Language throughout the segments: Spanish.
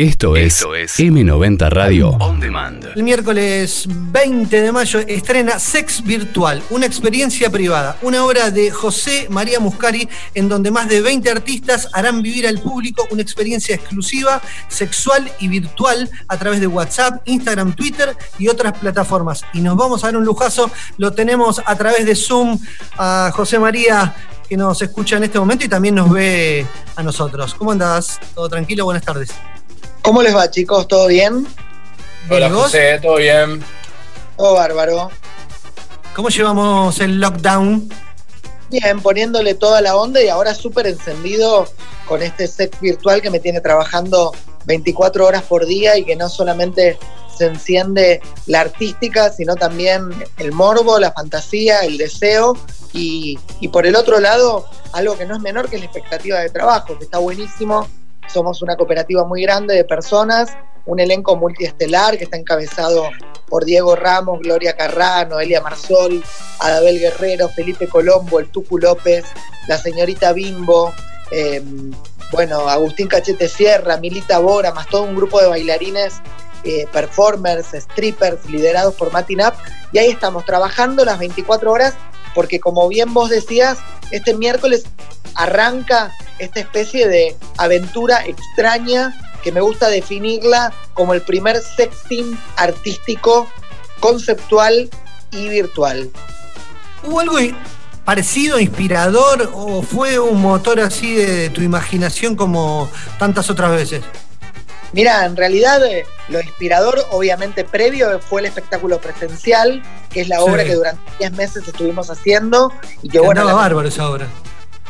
Esto es, M90 Radio On Demand. El miércoles 20 de mayo estrena Sex Virtual, una experiencia privada, una obra de José María Muscari en donde más de 20 artistas harán vivir al público una experiencia exclusiva, sexual y virtual a través de WhatsApp, Instagram, Twitter y otras plataformas. Y nos vamos a dar un lujazo, lo tenemos a través de Zoom a José María que nos escucha en este momento y también nos ve a nosotros. ¿Cómo andás? ¿Todo tranquilo? Buenas tardes. ¿Cómo les va, chicos? ¿Todo bien? Hola, José, ¿todo bien? Todo bárbaro. ¿Cómo llevamos el lockdown? Bien, poniéndole toda la onda y ahora súper encendido con este sex virtual que me tiene trabajando 24 horas por día y que no solamente se enciende la artística, sino también el morbo, la fantasía, el deseo y, y por el otro lado, algo que no es menor que es la expectativa de trabajo, que está buenísimo somos una cooperativa muy grande de personas, un elenco multiestelar que está encabezado por Diego Ramos, Gloria Carrano, Elia Marsol, Adabel Guerrero, Felipe Colombo, el Tucu López, la señorita Bimbo, em, bueno, Agustín Cachete Sierra, Milita Bora, más todo un grupo de bailarines, eh, performers, strippers, liderados por Matinap. Y ahí estamos trabajando las 24 horas, porque como bien vos decías, este miércoles arranca esta especie de aventura extraña que me gusta definirla como el primer sexting artístico, conceptual y virtual. ¿Hubo algo parecido, inspirador o fue un motor así de tu imaginación como tantas otras veces? Mira, en realidad eh, lo inspirador, obviamente previo, fue el espectáculo presencial, que es la obra que durante 10 meses estuvimos haciendo. Y que, bueno. bárbaro esa obra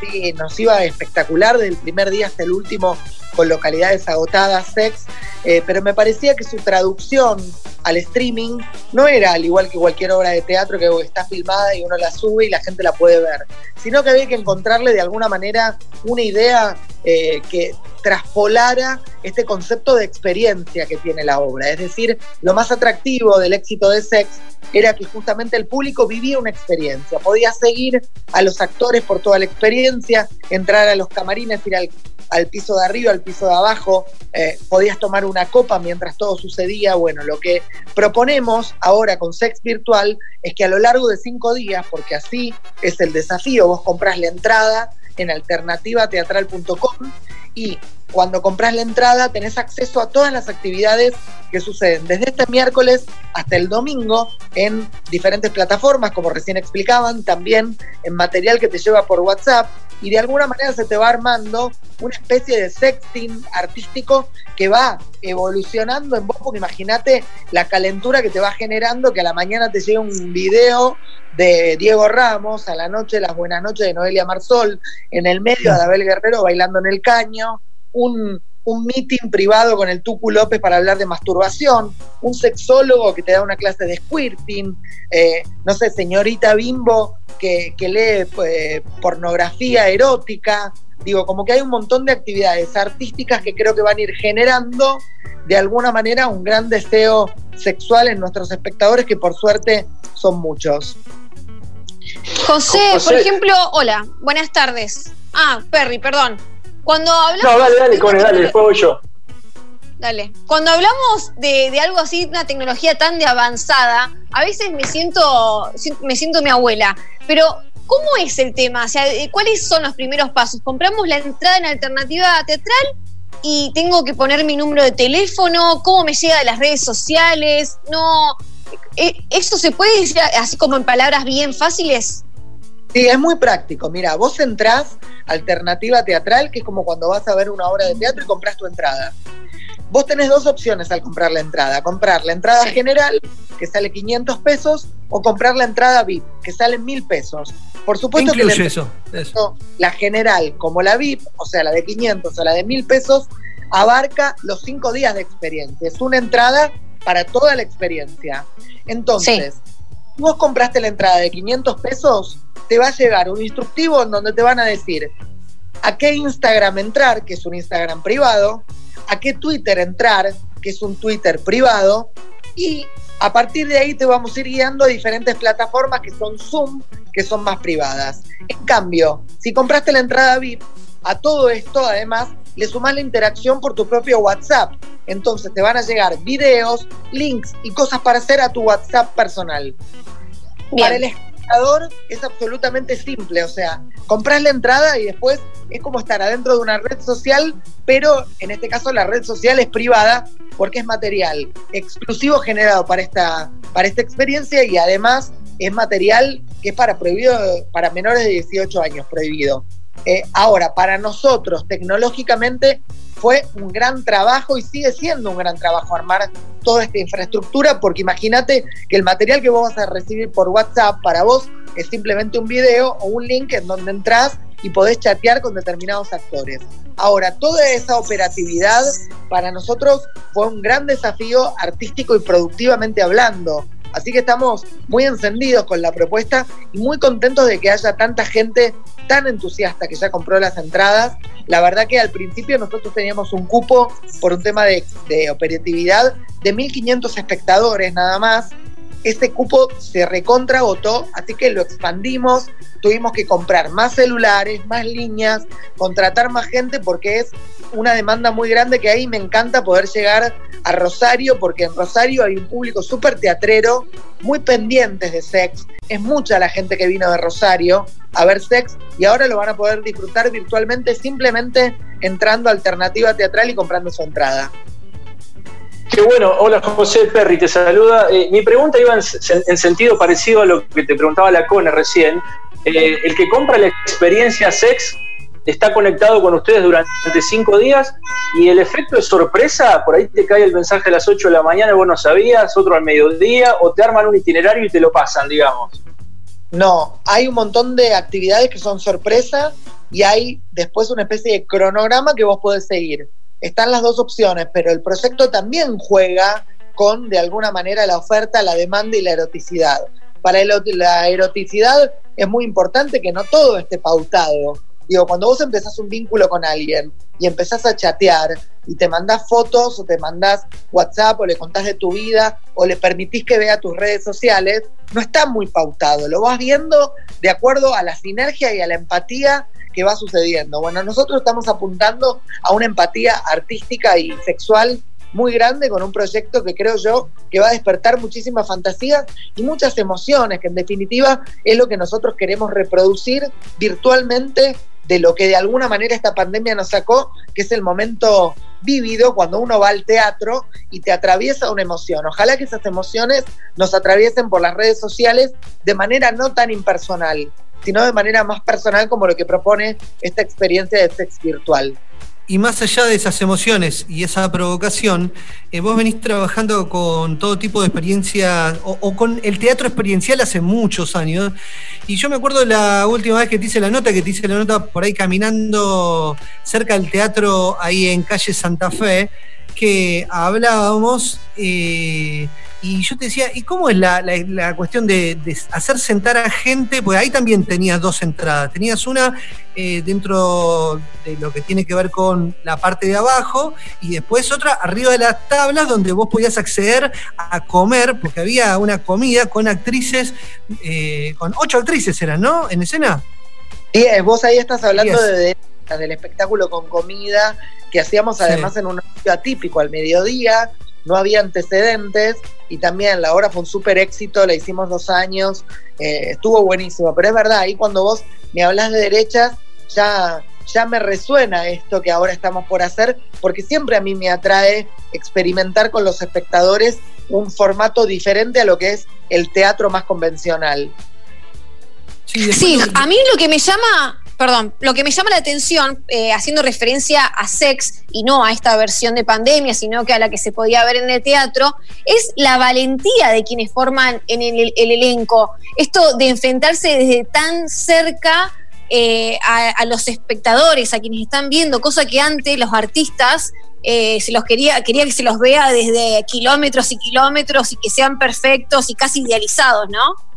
sí, nos iba espectacular del primer día hasta el último con localidades agotadas, sex, eh, pero me parecía que su traducción al streaming no era al igual que cualquier obra de teatro que está filmada y uno la sube y la gente la puede ver, sino que había que encontrarle de alguna manera una idea eh, que traspolara este concepto de experiencia que tiene la obra. Es decir, lo más atractivo del éxito de Sex era que justamente el público vivía una experiencia, podía seguir a los actores por toda la experiencia, entrar a los camarines, ir al, piso de arriba, al piso de abajo, eh, podías tomar una copa mientras todo sucedía. Bueno, lo que proponemos ahora con Sex Virtual es que a lo largo de cinco días, porque así es el desafío, vos compras la entrada en alternativateatral.com y cuando compras la entrada tenés acceso a todas las actividades que suceden desde este miércoles hasta el domingo en diferentes plataformas, como recién explicaban, también en material que te lleva por WhatsApp y de alguna manera se te va armando una especie de sexting artístico que va evolucionando en vos, porque imagínate la calentura que te va generando, que a la mañana te llega un video de Diego Ramos, a la noche las buenas noches de Noelia Marsol, en el medio de Abel Guerrero bailando en el caño, un, un meeting privado con el Tucu López para hablar de masturbación, un sexólogo que te da una clase de squirting, eh, no sé, señorita Bimbo que, lee pues, pornografía erótica, digo, como que hay un montón de actividades artísticas que creo que van a ir generando de alguna manera un gran deseo sexual en nuestros espectadores, que por suerte son muchos. José, por ejemplo, hola, buenas tardes. Ah, Perry, perdón. Cuando hablamos. No, dale, dale, Cone, dale, después voy yo. Dale. Cuando hablamos de, algo así, una tecnología tan de avanzada, a veces me siento, me siento mi abuela. Pero, ¿cómo es el tema? O sea, ¿cuáles son los primeros pasos? ¿Compramos la entrada en alternativa teatral? y tengo que poner mi número de teléfono, cómo me llega de las redes sociales, no, eh, ¿eso se puede decir así como en palabras bien fáciles? Sí, es muy práctico. Mira, vos entrás alternativa teatral, que es como cuando vas a ver una obra de teatro y compras tu entrada. Vos tenés dos opciones al comprar la entrada. Comprar la entrada general, que sale 500 pesos, o comprar la entrada VIP, que sale 1000 pesos. Por supuesto que eso, la general como la VIP, o sea, la de 500 o la de 1000 pesos, abarca los cinco días de experiencia. Es una entrada para toda la experiencia. Entonces, vos compraste la entrada de 500 pesos, te va a llegar un instructivo en donde te van a decir a qué Instagram entrar, que es un Instagram privado, a qué Twitter entrar, que es un Twitter privado, y a partir de ahí te vamos a ir guiando a diferentes plataformas que son Zoom, que son más privadas. En cambio, si compraste la entrada VIP, a todo esto además le sumas la interacción por tu propio WhatsApp. Entonces te van a llegar videos, links y cosas para hacer a tu WhatsApp personal. Para el espectador es absolutamente simple, o sea, compras la entrada y después es como estar adentro de una red social, pero en este caso la red social es privada porque es material exclusivo generado para esta, para esta experiencia y además es material que es para prohibido, para menores de 18 años prohibido. Eh, ahora, para nosotros, tecnológicamente, fue un gran trabajo y sigue siendo un gran trabajo armar toda esta infraestructura, porque imagínate que el material que vos vas a recibir por WhatsApp para vos es simplemente un video o un link en donde entras y podés chatear con determinados actores. Ahora, toda esa operatividad para nosotros fue un gran desafío artístico y productivamente hablando. Así que estamos muy encendidos con la propuesta y muy contentos de que haya tanta gente tan entusiasta que ya compró las entradas. La verdad que al principio nosotros teníamos un cupo por un tema de, operatividad de 1.500 espectadores nada más. Este cupo se recontragotó, así que lo expandimos. Tuvimos que comprar más celulares, más líneas, contratar más gente porque es una demanda muy grande que ahí me encanta poder llegar a Rosario, porque en Rosario hay un público súper teatrero, muy pendientes de sex. Es mucha la gente que vino de Rosario a ver sex y ahora lo van a poder disfrutar virtualmente simplemente entrando a Alternativa Teatral y comprando su entrada. Qué bueno, hola José Perry, te saluda. Eh, mi pregunta iba en, sentido parecido a lo que te preguntaba la Cone recién. Eh, el que compra la experiencia sex está conectado con ustedes durante cinco días y el efecto de sorpresa, por ahí te cae el mensaje a las 8 de la mañana vos no sabías, otro al mediodía, o te arman un itinerario y te lo pasan, digamos. No, hay un montón de actividades que son sorpresa y hay después una especie de cronograma que vos podés seguir. Están las dos opciones, pero el proyecto también juega con, de alguna manera, la oferta, la demanda y la eroticidad. Para la eroticidad es muy importante que no todo esté pautado Digo, cuando vos empezás un vínculo con alguien y empezás a chatear y te mandás fotos o te mandás WhatsApp o le contás de tu vida o le permitís que vea tus redes sociales, no está muy pautado. Lo vas viendo de acuerdo a la sinergia y a la empatía que va sucediendo. Bueno, nosotros estamos apuntando a una empatía artística y sexual muy grande con un proyecto que creo yo que va a despertar muchísimas fantasías y muchas emociones, que en definitiva es lo que nosotros queremos reproducir virtualmente de lo que de alguna manera esta pandemia nos sacó, que es el momento vívido cuando uno va al teatro y te atraviesa una emoción. Ojalá que esas emociones nos atraviesen por las redes sociales de manera no tan impersonal, sino de manera más personal como lo que propone esta experiencia de sex virtual. Y más allá de esas emociones y esa provocación, eh, vos venís trabajando con todo tipo de experiencias o, con el teatro experiencial hace muchos años. Y yo me acuerdo la última vez que te hice la nota, que te hice la nota por ahí caminando cerca del teatro ahí en calle Santa Fe, que hablábamos eh, y yo te decía, ¿y cómo es la, cuestión de, hacer sentar a gente? Pues ahí también tenías dos entradas. Tenías una eh, dentro de lo que tiene que ver con la parte de abajo y después otra arriba de las tablas donde vos podías acceder a comer, porque había una comida con actrices, eh, con ocho actrices eran, ¿no? En escena. Sí, eh, vos ahí estás hablando de, del espectáculo con comida que hacíamos además en un horario atípico al mediodía no había antecedentes y también la obra fue un súper éxito, la hicimos dos años, eh, estuvo buenísimo, pero es verdad, ahí cuando vos me hablas de derechas, ya, ya me resuena esto que ahora estamos por hacer, porque siempre a mí me atrae experimentar con los espectadores un formato diferente a lo que es el teatro más convencional. Sí, a mí lo que me llama perdón, lo que me llama la atención, eh, haciendo referencia a Sex y no a esta versión de pandemia, sino que a la que se podía ver en el teatro, es la valentía de quienes forman en el, elenco. Esto de enfrentarse desde tan cerca eh, a, los espectadores, a quienes están viendo, cosa que antes los artistas eh, se los quería, quería que se los vea desde kilómetros y kilómetros y que sean perfectos y casi idealizados, ¿no?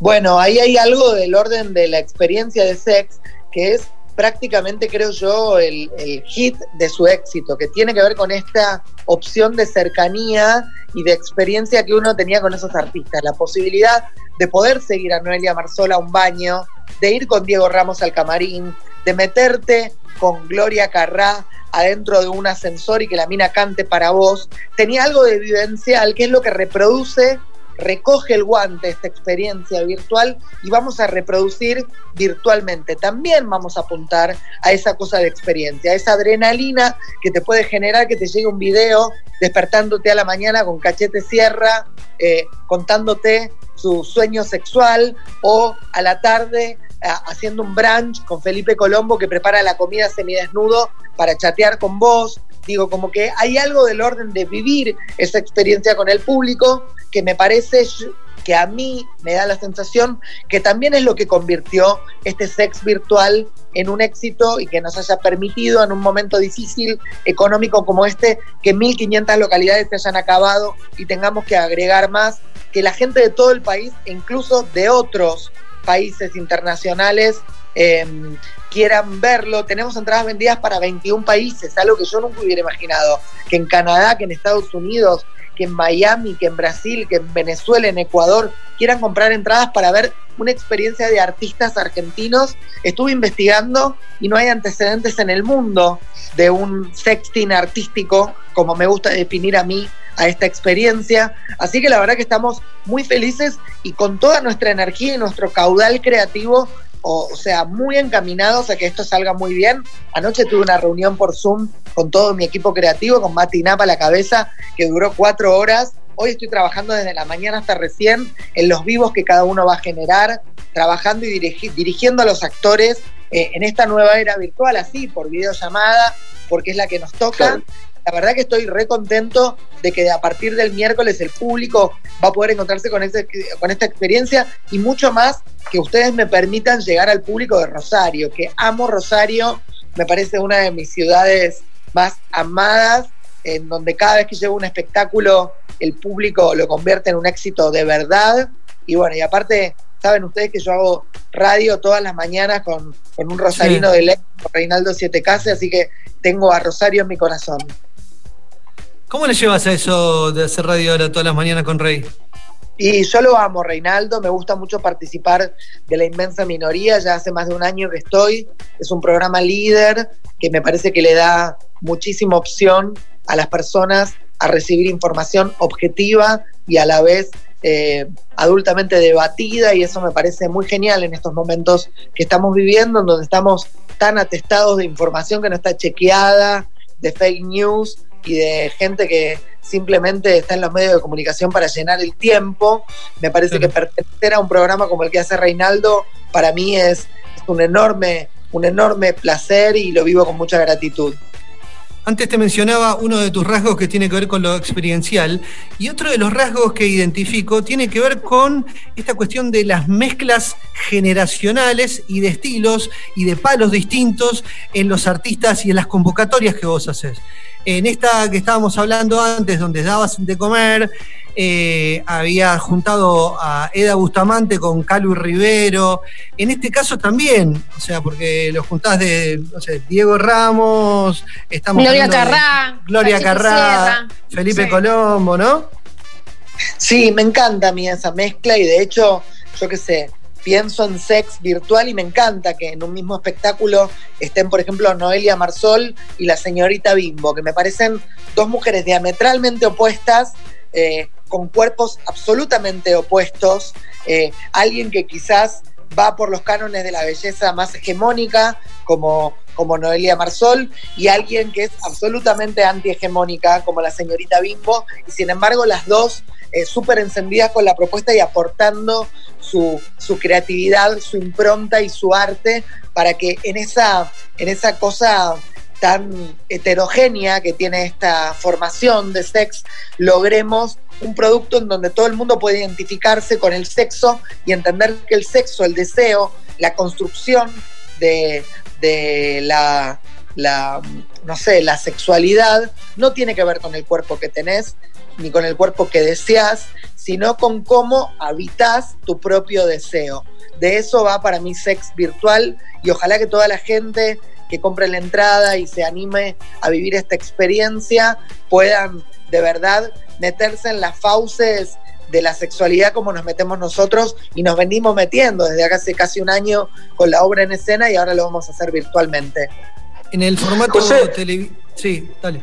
Bueno, ahí hay algo del orden de la experiencia de sex que es prácticamente, creo yo, el, hit de su éxito, que tiene que ver con esta opción de cercanía y de experiencia que uno tenía con esos artistas. La posibilidad de poder seguir a Noelia Marzola a un baño, de ir con Diego Ramos al camarín, de meterte con Gloria Carrá adentro de un ascensor y que la mina cante para vos, tenía algo de vivencial, que es lo que reproduce, recoge el guante esta experiencia virtual y vamos a reproducir virtualmente. También vamos a apuntar a esa cosa de experiencia, a esa adrenalina que te puede generar que te llegue un video despertándote a la mañana con cachete sierra, eh, contándote su sueño sexual o a la tarde haciendo un brunch con Felipe Colombo que prepara la comida semidesnudo para chatear con vos. Digo, como que hay algo del orden de vivir esa experiencia con el público que me parece que a mí me da la sensación que también es lo que convirtió este sex virtual en un éxito y que nos haya permitido en un momento difícil económico como este que 1.500 localidades se hayan acabado y tengamos que agregar más, que la gente de todo el país, incluso de otros países internacionales em, quieran verlo. Tenemos entradas vendidas para 21 países, algo que yo nunca hubiera imaginado. Que en Canadá, que en Estados Unidos, que en Miami, que en Brasil, que en Venezuela, en Ecuador, quieran comprar entradas para ver una experiencia de artistas argentinos. Estuve investigando y no hay antecedentes en el mundo de un sexting artístico, como me gusta definir a mí a esta experiencia. Así que la verdad que estamos muy felices y con toda nuestra energía y nuestro caudal creativo, o, sea, muy encaminados a que esto salga muy bien. Anoche tuve una reunión por Zoom con todo mi equipo creativo, con Mati Napa a la cabeza, que duró cuatro horas. Hoy estoy trabajando desde la mañana hasta recién en los vivos que cada uno va a generar, trabajando y dirigiendo a los actores eh, en esta nueva era virtual, así, por videollamada, porque es la que nos toca. La verdad que estoy re contento de que a partir del miércoles el público va a poder encontrarse con, con esta experiencia y mucho más que ustedes me permitan llegar al público de Rosario, que amo Rosario, me parece una de mis ciudades más amadas, en donde cada vez que llevo un espectáculo el público lo convierte en un éxito de verdad. Y bueno, y aparte, saben ustedes que yo hago radio todas las mañanas con, un rosarino de ley, con Reinaldo Siete Case, así que tengo a Rosario en mi corazón. ¿Cómo le llevas a eso de hacer radio ahora todas las mañanas con Rey? Y yo lo amo, Reinaldo, me gusta mucho participar de la inmensa minoría, ya hace más de un año que estoy, es un programa líder que me parece que le da muchísima opción a las personas a recibir información objetiva y a la vez eh, adultamente debatida y eso me parece muy genial en estos momentos que estamos viviendo, en donde estamos tan atestados de información que no está chequeada, de fake news y de gente que simplemente está en los medios de comunicación para llenar el tiempo. Me parece que pertenecer a un programa como el que hace Reinaldo para mí es, un enorme un enorme placer y lo vivo con mucha gratitud. Antes te mencionaba uno de tus rasgos que tiene que ver con lo experiencial y otro de los rasgos que identifico tiene que ver con esta cuestión de las mezclas generacionales y de estilos y de palos distintos en los artistas y en las convocatorias que vos haces. En esta que estábamos hablando antes, donde dabas de comer, eh, había juntado a Eda Bustamante con Calu Rivero. En este caso también, o sea, porque lo juntás de, no sé, Diego Ramos, estamos Gloria Carrá, Gloria Carrá, Felipe Colombo, ¿no? Sí, me encanta a mí esa mezcla y de hecho, yo qué sé, pienso en sex virtual y me encanta que en un mismo espectáculo estén, por ejemplo, Noelia Marsol y la señorita Bimbo, que me parecen dos mujeres diametralmente opuestas, eh, con cuerpos absolutamente opuestos, eh, alguien que quizás va por los cánones de la belleza más hegemónica, como, como Noelia Marsol, y alguien que es absolutamente antihegemónica, como la señorita Bimbo, y sin embargo las dos eh, súper encendidas con la propuesta y aportando su, creatividad, su impronta y su arte para que en esa, en esa cosa tan heterogénea que tiene esta formación de sex, logremos un producto en donde todo el mundo puede identificarse con el sexo y entender que el sexo, el deseo, la construcción de, la, la, no sé, la sexualidad no tiene que ver con el cuerpo que tenés, ni con el cuerpo que deseas, sino con cómo habitas tu propio deseo. De eso va para mí sex virtual y ojalá que toda la gente que compre la entrada y se anime a vivir esta experiencia puedan de verdad meterse en las fauces de la sexualidad como nos metemos nosotros y nos venimos metiendo desde hace casi un año con la obra en escena y ahora lo vamos a hacer virtualmente. En el formato televisivo. Sí, dale.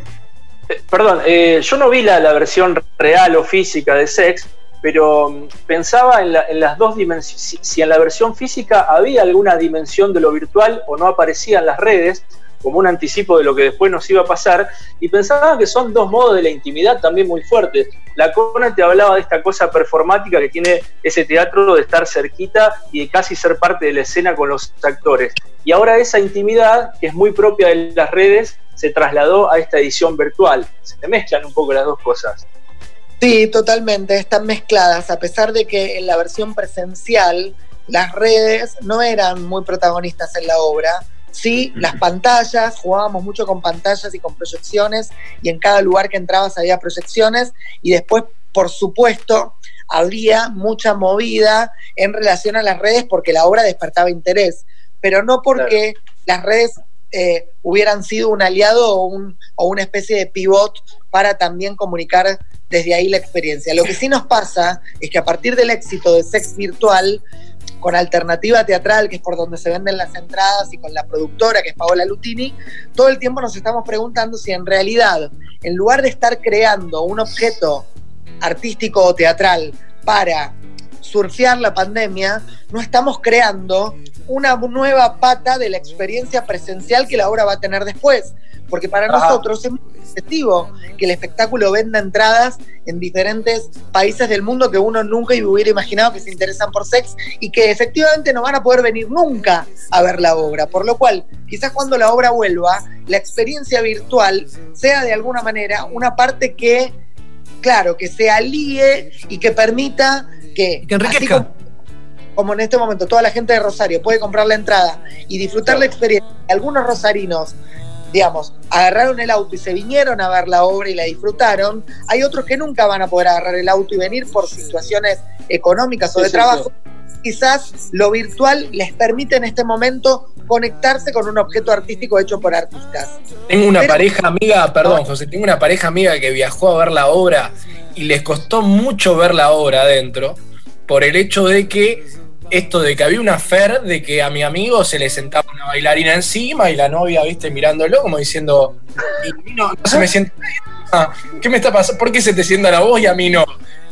Eh, perdón, eh, yo no vi la, la, versión real o física de Sex, pero mm, pensaba en, en las dos dimensiones, si, en la versión física había alguna dimensión de lo virtual o no aparecía en las redes, como un anticipo de lo que después nos iba a pasar, y pensaba que son dos modos de la intimidad también muy fuertes. La Cona te hablaba de esta cosa performática que tiene ese teatro de estar cerquita y de casi ser parte de la escena con los actores. Y ahora esa intimidad, que es muy propia de las redes, se trasladó a esta edición virtual. Se mezclan un poco las dos cosas. Sí, totalmente, están mezcladas, a pesar de que en la versión presencial las redes no eran muy protagonistas en la obra, sí, las pantallas, jugábamos mucho con pantallas y con proyecciones, y en cada lugar que entrabas había proyecciones, y después, por supuesto, había mucha movida en relación a las redes porque la obra despertaba interés, pero no porque las redes eh, hubieran sido un aliado o, o una especie de pivot para también comunicar desde ahí la experiencia. Lo que sí nos pasa es que a partir del éxito de Sex Virtual, con alternativa teatral, que es por donde se venden las entradas, y con la productora, que es Paola Lutini, todo el tiempo nos estamos preguntando si en realidad, en lugar de estar creando un objeto artístico o teatral para surfear la pandemia, no estamos creando una nueva pata de la experiencia presencial que la obra va a tener después. Porque para nosotros es muy efectivo que el espectáculo venda entradas en diferentes países del mundo que uno nunca hubiera imaginado que se interesan por sex y que efectivamente no van a poder venir nunca a ver la obra. Por lo cual, quizás cuando la obra vuelva, la experiencia virtual sea de alguna manera una parte que, claro, que se alíe y que permita que, que enriquezca como en este momento toda la gente de Rosario puede comprar la entrada y disfrutar la experiencia, algunos rosarinos, digamos, agarraron el auto y se vinieron a ver la obra y la disfrutaron, hay otros que nunca van a poder agarrar el auto y venir por situaciones económicas o de trabajo. Quizás lo virtual les permite en este momento conectarse con un objeto artístico hecho por artistas. Tengo una pareja amiga, perdón José, tengo una pareja amiga que viajó a ver la obra y les costó mucho ver la obra adentro por el hecho de que esto de que había una fer de que a mi amigo se le sentaba una bailarina encima y la novia, viste, mirándolo como diciendo, no, se me sienta, ¿qué me está pasando? ¿Por qué se te sienta la voz y a mí no?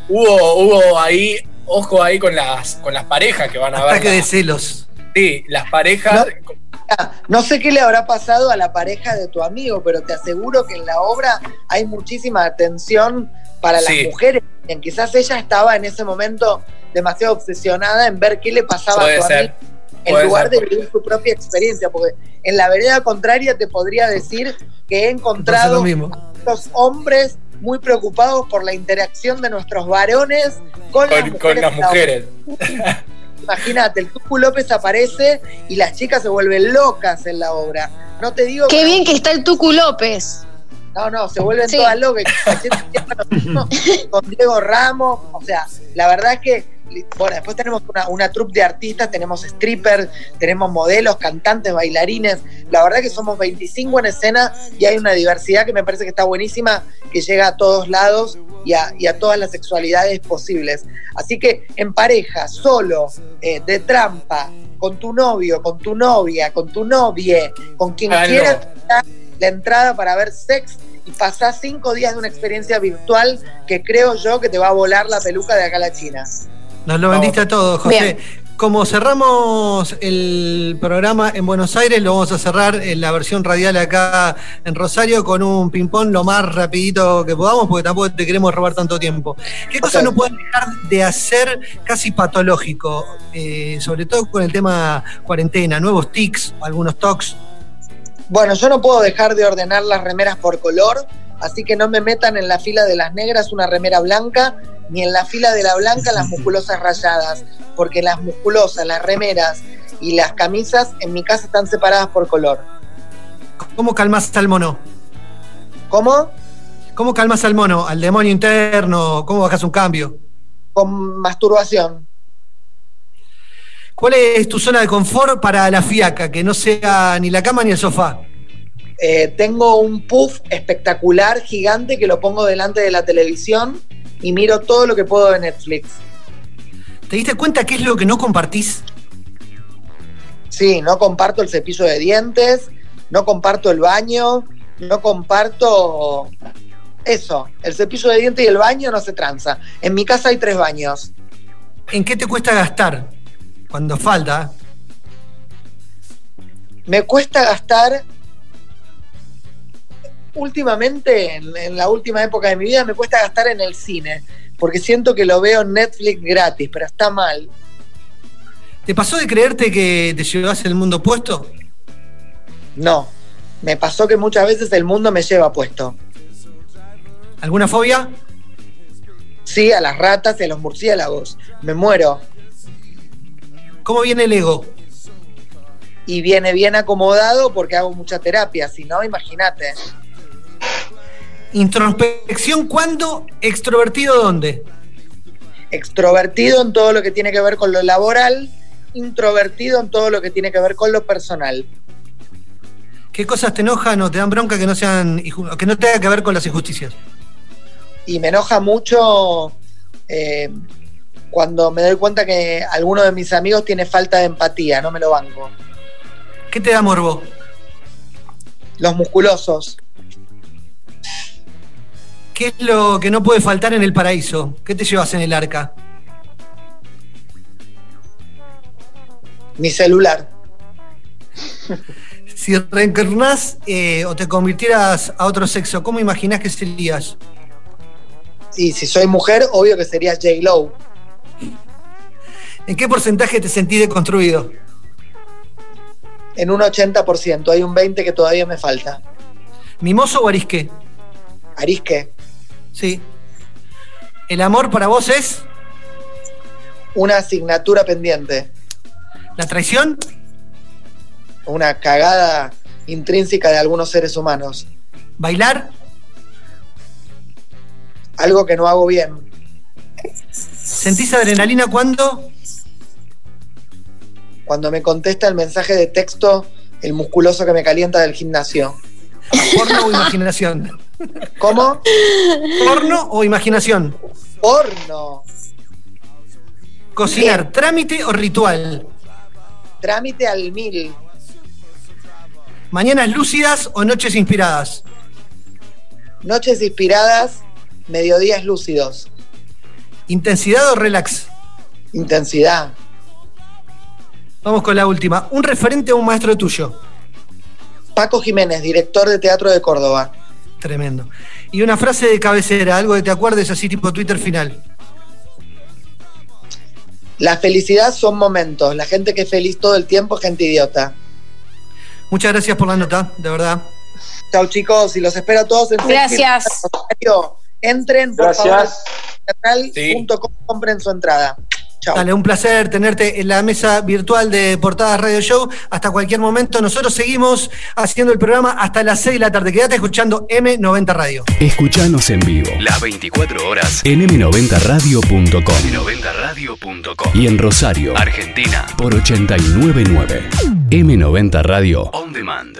Hubo, hubo ahí, ojo ahí con las, con las parejas que van a ver. Ataque de celos. Sí, las parejas. No, sé qué le habrá pasado a la pareja de tu amigo, pero te aseguro que en la obra hay muchísima atención para las mujeres. Quizás ella estaba en ese momento demasiado obsesionada en ver qué le pasaba a tu amigo en lugar de vivir su propia experiencia, porque en la vereda contraria te podría decir que he encontrado a los hombres muy preocupados por la interacción de nuestros varones con, las mujeres. Imagínate, el Tucu López aparece y las chicas se vuelven locas en la obra. No te digo. Qué bien que está el Tucu López. No, no, se vuelven todas locas. con Diego Ramos. O sea, la verdad es que bueno, después tenemos una, una troupe de artistas, tenemos strippers, tenemos modelos, cantantes, bailarines. La verdad que somos 25 en escena y hay una diversidad que me parece que está buenísima, que llega a todos lados y a, todas las sexualidades posibles. Así que en pareja, solo, eh, de trampa, con tu novio, con tu novia, con tu novie, con quien ah, quiera la entrada para ver sex y pasar cinco días de una experiencia virtual que creo yo que te va a volar la peluca de acá a la China. Nos lo vendiste a todos, José. Como cerramos el programa en Buenos Aires, lo vamos a cerrar en la versión radial acá en Rosario con un ping-pong lo más rapidito que podamos, porque tampoco te queremos robar tanto tiempo. ¿Qué cosas no pueden dejar de hacer casi patológico? Eh, sobre todo con el tema cuarentena, nuevos tics, algunos tocs. Bueno, yo no puedo dejar de ordenar las remeras por color, así que no me metan en la fila de las negras una remera blanca ni en la fila de la blanca las musculosas rayadas, porque las musculosas, las remeras y las camisas en mi casa están separadas por color. ¿Cómo calmas al mono? ¿Cómo? ¿Cómo calmas al mono? ¿Al demonio interno? ¿Cómo bajas un cambio? Con masturbación. ¿Cuál es tu zona de confort para la fiaca? Que no sea ni la cama ni el sofá. Eh, tengo un puff espectacular, gigante, que lo pongo delante de la televisión y miro todo lo que puedo de Netflix. ¿Te diste cuenta qué es lo que no compartís? Sí, no comparto el cepillo de dientes, no comparto el baño, no comparto eso. El cepillo de dientes y el baño no se tranza. En mi casa hay tres baños. ¿En qué te cuesta gastar? Cuando falta. Me cuesta gastar últimamente, en, en, la última época de mi vida, me cuesta gastar en el cine, porque siento que lo veo en Netflix gratis, pero está mal. ¿Te pasó de creerte que te llevas el mundo puesto? No, me pasó que muchas veces el mundo me lleva puesto. ¿Alguna fobia? Sí, a las ratas y a los murciélagos. Me muero. ¿Cómo viene el ego? Y viene bien acomodado porque hago mucha terapia, si no, imagínate. Introspección cuándo, extrovertido dónde. Extrovertido en todo lo que tiene que ver con lo laboral, introvertido en todo lo que tiene que ver con lo personal. ¿Qué cosas te enojan o te dan bronca que no sean que no tengan que ver con las injusticias? Y me enoja mucho eh, cuando me doy cuenta que alguno de mis amigos tiene falta de empatía, no me lo banco. ¿Qué te da morbo? Los musculosos. ¿Qué es lo que no puede faltar en el paraíso? ¿Qué te llevas en el arca? Mi celular. Si reencarnás eh, o te convirtieras a otro sexo, ¿cómo imaginás que serías? Y si soy mujer, obvio que sería J. Lowe. ¿En qué porcentaje te sentís deconstruido? En un 80%, hay un 20% que todavía me falta. ¿Mimoso o arisque? Arisque. Sí. ¿El amor para vos es? Una asignatura pendiente. ¿La traición? Una cagada intrínseca de algunos seres humanos. ¿Bailar? Algo que no hago bien. ¿Sentís adrenalina cuando? Cuando me contesta el mensaje de texto el musculoso que me calienta del gimnasio. ¿Porno o imaginación? ¿Cómo? ¿Porno o imaginación? Porno. ¿Cocinar, Bien. trámite o ritual? Trámite al mil. ¿Mañanas lúcidas o noches inspiradas? Noches inspiradas, mediodías lúcidos. ¿Intensidad o relax? Intensidad. Vamos con la última. ¿Un referente o un maestro tuyo? Paco Jiménez, director de Teatro de Córdoba. Tremendo. Y una frase de cabecera, algo que te acuerdes así tipo Twitter final. La felicidad son momentos. La gente que es feliz todo el tiempo es gente idiota. Muchas gracias por la nota, de verdad. Chao chicos, y los espero a todos en Gracias. Entren, por Gracias. favor, teatral.com, compren su entrada. Chao. Dale, un placer tenerte en la mesa virtual de Portadas Radio Show. Hasta cualquier momento. Nosotros seguimos haciendo el programa hasta las 6 de la tarde. Quédate escuchando M90 Radio. Escuchanos en vivo las 24 horas en m90radio.com m90radio.com y en Rosario, Argentina por 899 M90 Radio On Demand.